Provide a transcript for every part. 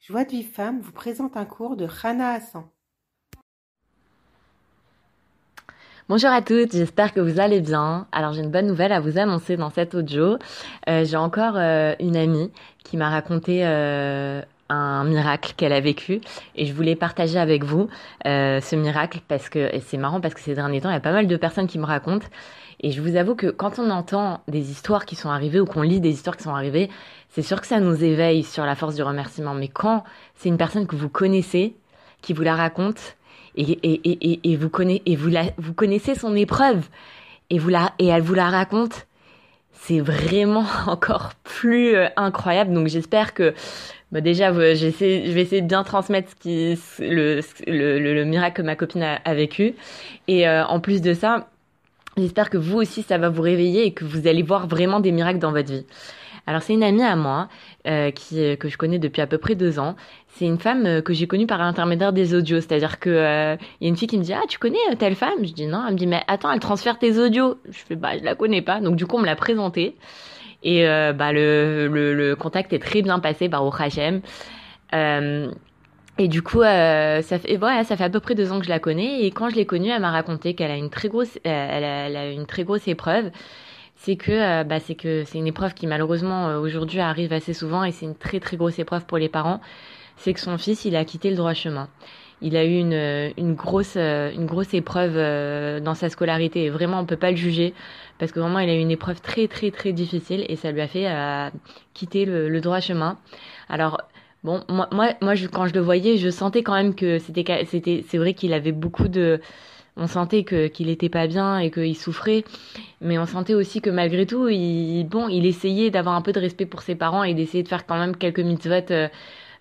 Joie de femme vous présente un cours de Rana Hassan. Bonjour à toutes, j'espère que vous allez bien. Alors j'ai une bonne nouvelle à vous annoncer dans cet audio. Euh, j'ai encore euh, une amie qui m'a raconté euh, un miracle qu'elle a vécu et je voulais partager avec vous ce miracle parce que c'est marrant parce que ces derniers temps il y a pas mal de personnes qui me racontent et je vous avoue que quand on entend des histoires qui sont arrivées ou qu'on lit des histoires qui sont arrivées, c'est sûr que ça nous éveille sur la force du remerciement. Mais quand c'est une personne que vous connaissez, qui vous la raconte, et, et, et, et vous, connaissez, et vous, la, vous connaissez son épreuve, et, vous la, et elle vous la raconte, c'est vraiment encore plus euh, incroyable. Donc j'espère que bah déjà, je vais essayer de bien transmettre ce qui, le, le, le, miracle que ma copine a, a vécu. Et euh, en plus de ça, j'espère que vous aussi, ça va vous réveiller et que vous allez voir vraiment des miracles dans votre vie. Alors c'est une amie à moi euh, qui euh, que je connais depuis à peu près deux ans. C'est une femme euh, que j'ai connue par l'intermédiaire des audios, c'est-à-dire que il y a une fille qui me dit ah tu connais telle femme? Je dis non. Elle me dit mais attends elle transfère tes audios. Je fais bah je la connais pas. Donc du coup on me l'a présentée et bah le, le, contact est très bien passé par au Hachem. et du coup, ça fait voilà, ça fait à peu près deux ans que je la connais. Et quand je l'ai connue, elle m'a raconté qu'elle a une très grosse, elle a une très grosse épreuve c'est que euh, bah, c'est que c'est une épreuve qui malheureusement euh, aujourd'hui arrive assez souvent et c'est une très très grosse épreuve pour les parents. C'est que son fils il a quitté le droit chemin. Il a eu une, euh, une grosse une grosse épreuve dans sa scolarité et vraiment on peut pas le juger parce que vraiment il a eu une épreuve très très très difficile et ça lui a fait quitter le, le, droit chemin. Alors bon moi moi moi je, quand je le voyais je sentais quand même que c'était c'était c'est vrai qu'il avait beaucoup de on sentait que qu'il était pas bien et qu'il souffrait, mais on sentait aussi que malgré tout, il bon, il essayait d'avoir un peu de respect pour ses parents et d'essayer de faire quand même quelques mitzvot, euh,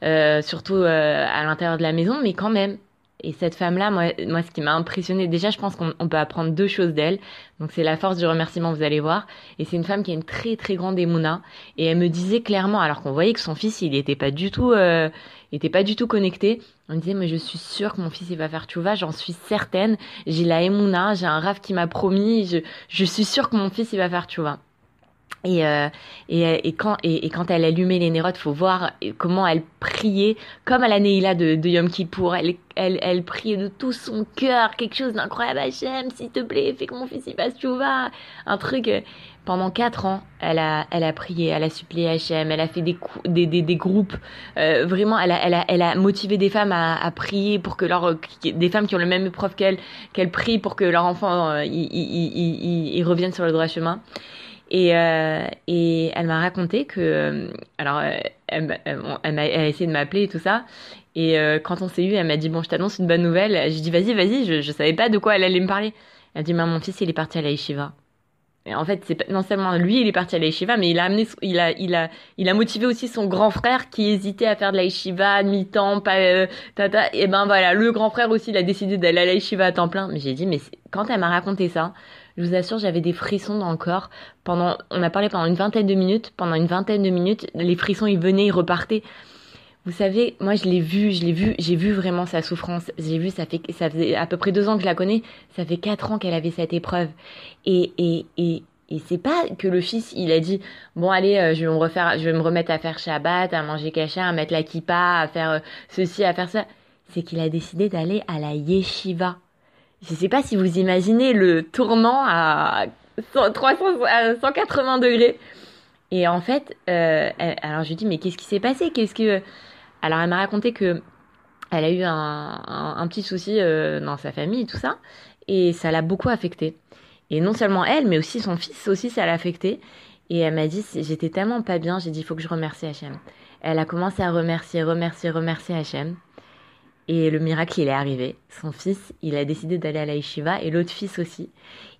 euh, surtout euh, à l'intérieur de la maison, mais quand même. Et cette femme-là, moi, moi, ce qui m'a impressionné, déjà, je pense qu'on peut apprendre deux choses d'elle. Donc, c'est la force du remerciement, vous allez voir. Et c'est une femme qui a une très, très grande émouna. Et elle me disait clairement, alors qu'on voyait que son fils, il n'était pas du tout, euh, était pas du tout connecté. On disait, mais je suis sûre que mon fils, il va faire tchouva, j'en suis certaine. J'ai la émouna, j'ai un raf qui m'a promis, je, je suis sûre que mon fils, il va faire tchouva. Et, euh, et, et, quand, et, quand elle allumait les nérotes, faut voir comment elle priait, comme à la Neila de, Yom Kippour. Elle, elle, elle priait de tout son cœur, quelque chose d'incroyable. Hachem, s'il te plaît, fais que mon fils y fasse va Un truc. Euh, pendant quatre ans, elle a, elle a prié, elle a supplié Hachem, elle a fait des, des, des, groupes. Euh, vraiment, elle a, elle, a, elle a motivé des femmes à, prier pour que leur, des femmes qui ont le même épreuve qu'elle, qu'elle prient pour que leur enfant, euh, il, il, il, il revienne sur le droit chemin. Et, euh, et elle m'a raconté que, euh, alors, euh, elle, a essayé de m'appeler et tout ça. Et quand on s'est eu, elle m'a dit bon, je t'annonce une bonne nouvelle. J'ai dit vas-y, vas-y. Je, je savais pas de quoi elle allait me parler. Elle a dit mon fils, il est parti à la yeshiva. Et en fait, non seulement lui, il est parti à la yeshiva, mais il a amené, il a, il a, il a motivé aussi son grand frère qui hésitait à faire de la yeshiva mi-temps, pas, tata. Et ben voilà, le grand frère aussi, il a décidé d'aller à la yeshiva à temps plein. Mais j'ai dit, mais quand elle m'a raconté ça, je vous assure, j'avais des frissons dans le corps. Pendant, on a parlé pendant une vingtaine de minutes. Pendant une vingtaine de minutes, les frissons, ils venaient, ils repartaient. Vous savez, moi, je l'ai vu, je l'ai vu, j'ai vu vraiment sa souffrance. J'ai vu, ça fait, ça faisait à peu près deux ans que je la connais. Ça fait quatre ans qu'elle avait cette épreuve. Et, et, et, et c'est pas que le fils, il a dit, bon, allez, euh, je vais me remettre à faire Shabbat, à manger kasha, à mettre la kippa, à faire euh, ceci, à faire ça. C'est qu'il a décidé d'aller à la yeshiva. Je sais pas si vous imaginez le tournant à 300, à 180 degrés. Et en fait, euh, alors je lui dis mais qu'est-ce qui s'est passé? Qu'est-ce que Alors elle m'a raconté que elle a eu un, petit souci euh, dans sa famille tout ça, et ça l'a beaucoup affecté. Et non seulement elle, mais aussi son fils aussi, ça l'a affecté. Et elle m'a dit, j'étais tellement pas bien, j'ai dit, il faut que je remercie Hachem. Elle a commencé à remercier, remercier, remercier Hachem. Et le miracle, il est arrivé. Son fils, il a décidé d'aller à la yeshiva et l'autre fils aussi.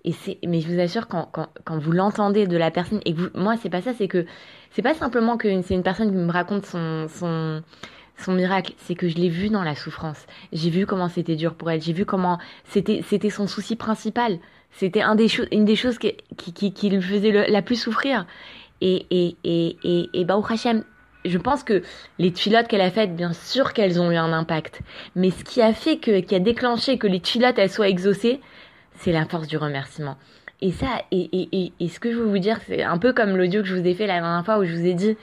Et c'est, mais je vous assure, quand, quand, quand vous l'entendez de la personne, et que vous, moi, c'est pas ça, c'est que, c'est pas simplement que c'est une personne qui me raconte son, son, son miracle, c'est que je l'ai vu dans la souffrance. J'ai vu comment c'était dur pour elle. J'ai vu comment c'était, c'était son souci principal. C'était des une des choses qui, qui, qui, lui faisait le, la plus souffrir. Et, et, et, et, et, Hachem, je pense que les tuilottes qu'elle a faites, bien sûr qu'elles ont eu un impact. Mais ce qui a fait que, qui a déclenché que les tuilottes, elles soient exaucées, c'est la force du remerciement. Et ça, et, et, et, et ce que je veux vous dire, c'est un peu comme l'audio que je vous ai fait la dernière fois où je vous ai dit,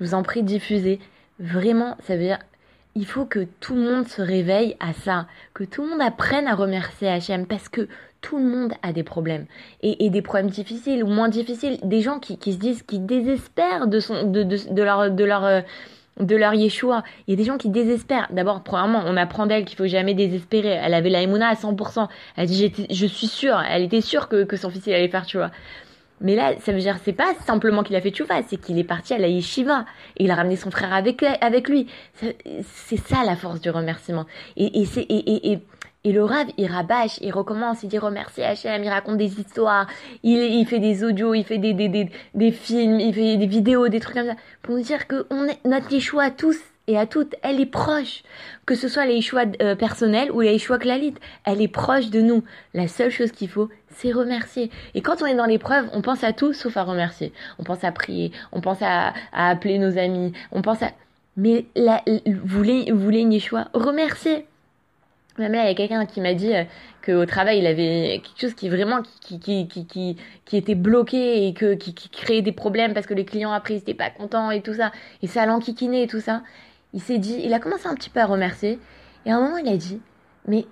je vous en prie, diffusez. Vraiment, ça veut dire, il faut que tout le monde se réveille à ça, que tout le monde apprenne à remercier Hachem parce que tout le monde a des problèmes et, des problèmes difficiles ou moins difficiles, des gens qui, qui se disent, qui désespèrent de son, de, de, de leur, de leur, euh, de leur Yeshua. Il y a des gens qui désespèrent. D'abord, premièrement, on apprend d'elle qu'il faut jamais désespérer. Elle avait la Emouna à 100%. Elle dit, je suis sûre, elle était sûre que, que son fils il allait faire, tu vois. Mais là, ça veut dire, c'est pas simplement qu'il a fait tchouva, c'est qu'il est parti à la yeshiva et il a ramené son frère avec, lui. C'est ça la force du remerciement. Et, et, et, et, et, le rave, il rabâche, il recommence, il dit remercie Hachem, il raconte des histoires, il, fait des audios, il fait des, des, des, des films, il fait des vidéos, des trucs comme ça, pour nous dire que on est, notre yeshua tous, et à toutes, elle est proche. Que ce soit les choix euh, personnels ou les choix clalites, elle est proche de nous. La seule chose qu'il faut, c'est remercier. Et quand on est dans l'épreuve, on pense à tout sauf à remercier. On pense à prier, on pense à, appeler nos amis, on pense à... Mais là, vous voulez, choix, remercier. Même là, il y a quelqu'un qui m'a dit euh, qu'au travail, il avait quelque chose qui vraiment qui, qui, qui, qui était bloqué et que, qui, qui créait des problèmes parce que les clients après ils n'étaient pas contents et tout ça. Et ça l'enquiquinait et tout ça il s'est dit, il a commencé un petit peu à remercier, et à un moment il a dit, mais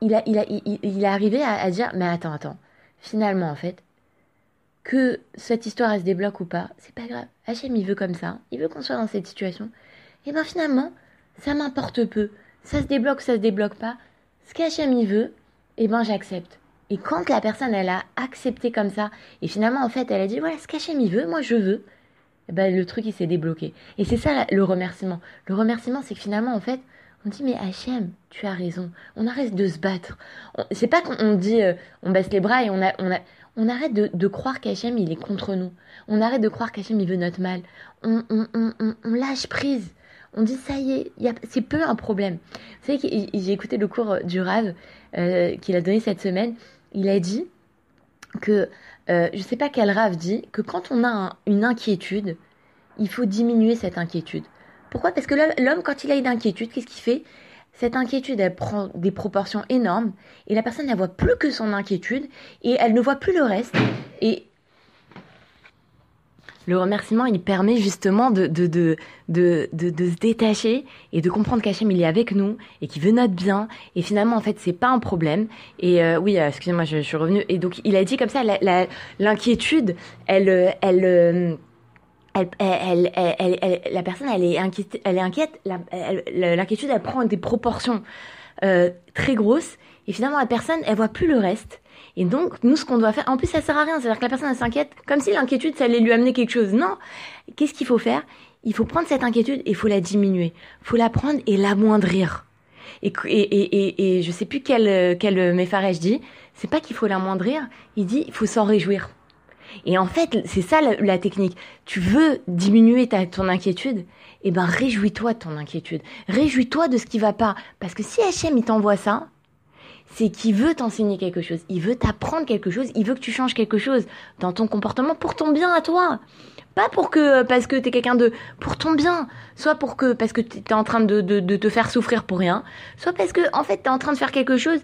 il a, il a, il, arrivé à, dire, mais attends, attends, finalement en fait, que cette histoire elle se débloque ou pas, c'est pas grave. Hachem il veut comme ça, il veut qu'on soit dans cette situation, et ben finalement, ça m'importe peu, ça se débloque, ça se débloque pas, ce qu'Hachem il veut, et ben j'accepte. Et quand la personne elle a accepté comme ça, et finalement en fait elle a dit voilà ce qu'Hachem il veut, moi je veux, eh ben, le truc il s'est débloqué. Et c'est ça le remerciement. Le remerciement, c'est que finalement, en fait, on dit mais Hachem, tu as raison. On arrête de se battre. C'est pas qu'on dit euh, on baisse les bras et on a, on a, on arrête de, de croire qu'Hachem il est contre nous. On arrête de croire qu'Hachem il veut notre mal. On, on, lâche prise. On dit ça y est, c'est peu un problème. Vous savez j'ai écouté le cours du Rav euh, qu'il a donné cette semaine. Il a dit que euh, je sais pas quel rave dit que quand on a une inquiétude, il faut diminuer cette inquiétude. Pourquoi? Parce que l'homme, quand il a une inquiétude, qu'est-ce qu'il fait? Cette inquiétude, elle prend des proportions énormes et la personne ne voit plus que son inquiétude et elle ne voit plus le reste. Et le remerciement, il permet justement de, se détacher et de comprendre qu'Hachem, il est avec nous et qu'il veut notre bien. Et finalement, en fait, c'est pas un problème. Et euh, oui, euh, excusez-moi, je, suis revenue. Et donc, il a dit comme ça, l'inquiétude, elle, euh, elle, la personne, elle est inquiète. L'inquiétude, elle prend des proportions très grosses. Et finalement, la personne, elle voit plus le reste. Et donc, nous, ce qu'on doit faire, en plus, ça sert à rien. C'est-à-dire que la personne, elle s'inquiète comme si l'inquiétude, ça allait lui amener quelque chose. Non. Qu'est-ce qu'il faut faire? Il faut prendre cette inquiétude et il faut la diminuer. Il faut la prendre et l'amoindrir. Et, et, et, je sais plus quel, quel Mefarech dit. C'est pas qu'il faut l'amoindrir. Il dit, il faut s'en réjouir. Et en fait, c'est ça la, technique. Tu veux diminuer ta, ton inquiétude Eh ben, réjouis-toi de ton inquiétude. Réjouis-toi de ce qui va pas. Parce que si HM, il t'envoie ça, c'est qu'il veut t'enseigner quelque chose, il veut t'apprendre quelque chose, il veut que tu changes quelque chose dans ton comportement pour ton bien à toi. Pas pour que parce que t'es quelqu'un de pour ton bien, soit pour que parce que t'es en train de, de, de te faire souffrir pour rien, soit parce que en fait t'es en train de faire quelque chose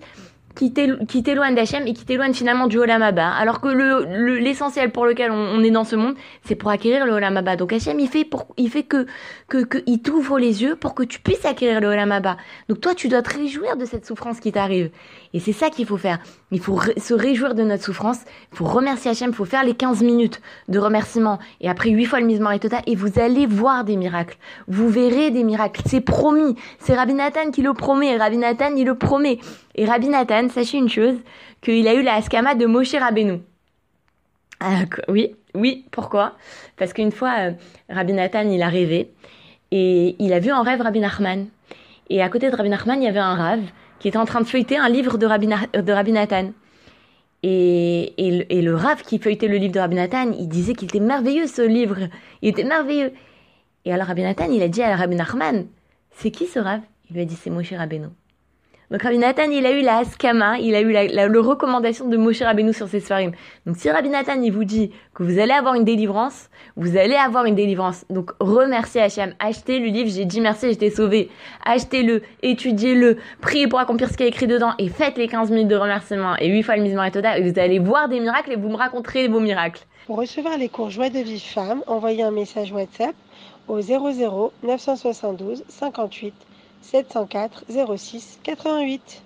qui t'éloigne d'Hachem et qui t'éloigne finalement du Olam Alors que le, l'essentiel pour lequel on, est dans ce monde, c'est pour acquérir le Olam Donc Hachem, il fait, pour, il fait que, que, que il t'ouvre les yeux pour que tu puisses acquérir le Olam Donc toi, tu dois te réjouir de cette souffrance qui t'arrive. Et c'est ça qu'il faut faire. Il faut se réjouir de notre souffrance. Il faut remercier Hachem. Il faut faire les 15 minutes de remerciement. Et après 8 fois le et total. Et vous allez voir des miracles. Vous verrez des miracles. C'est promis. C'est Rabbi Nathan qui le promet. Et Rabbi Nathan, il le promet. Et Rabbi Nathan, sachez une chose, qu'il a eu la askama de Moshe Rabbeinu. Ah, oui, oui, pourquoi? Parce qu'une fois, euh, Rabbi Nathan, il a rêvé. Et il a vu en rêve Rabbi Nachman. Et à côté de Rabbi Nachman, il y avait un rave qui était en train de feuilleter un livre de Rabbi, de Nathan. Et, et, le, rave qui feuilletait le livre de Rabbi Nathan, il disait qu'il était merveilleux ce livre. Il était merveilleux. Et alors Rabbi Nathan, il a dit à Rabbi Nachman, c'est qui ce rave? Il lui a dit, c'est Moshe Rabbeinu. Donc Rabbi Nathan, il a eu la Askama, il a eu la, recommandation de Moshe Rabbeinu sur ses Sfarim. Donc si Rabbi Nathan, il vous dit que vous allez avoir une délivrance, vous allez avoir une délivrance. Donc remerciez Hachem, achetez le livre, j'ai dit merci, j'étais sauvé. Achetez-le, étudiez-le, priez pour accomplir ce qui est écrit dedans et faites les 15 minutes de remerciement et 8 fois le misement et total et vous allez voir des miracles et vous me raconterez vos miracles. Pour recevoir les cours Joie de vie femme, envoyez un message WhatsApp au 00 972 58 704 06 88.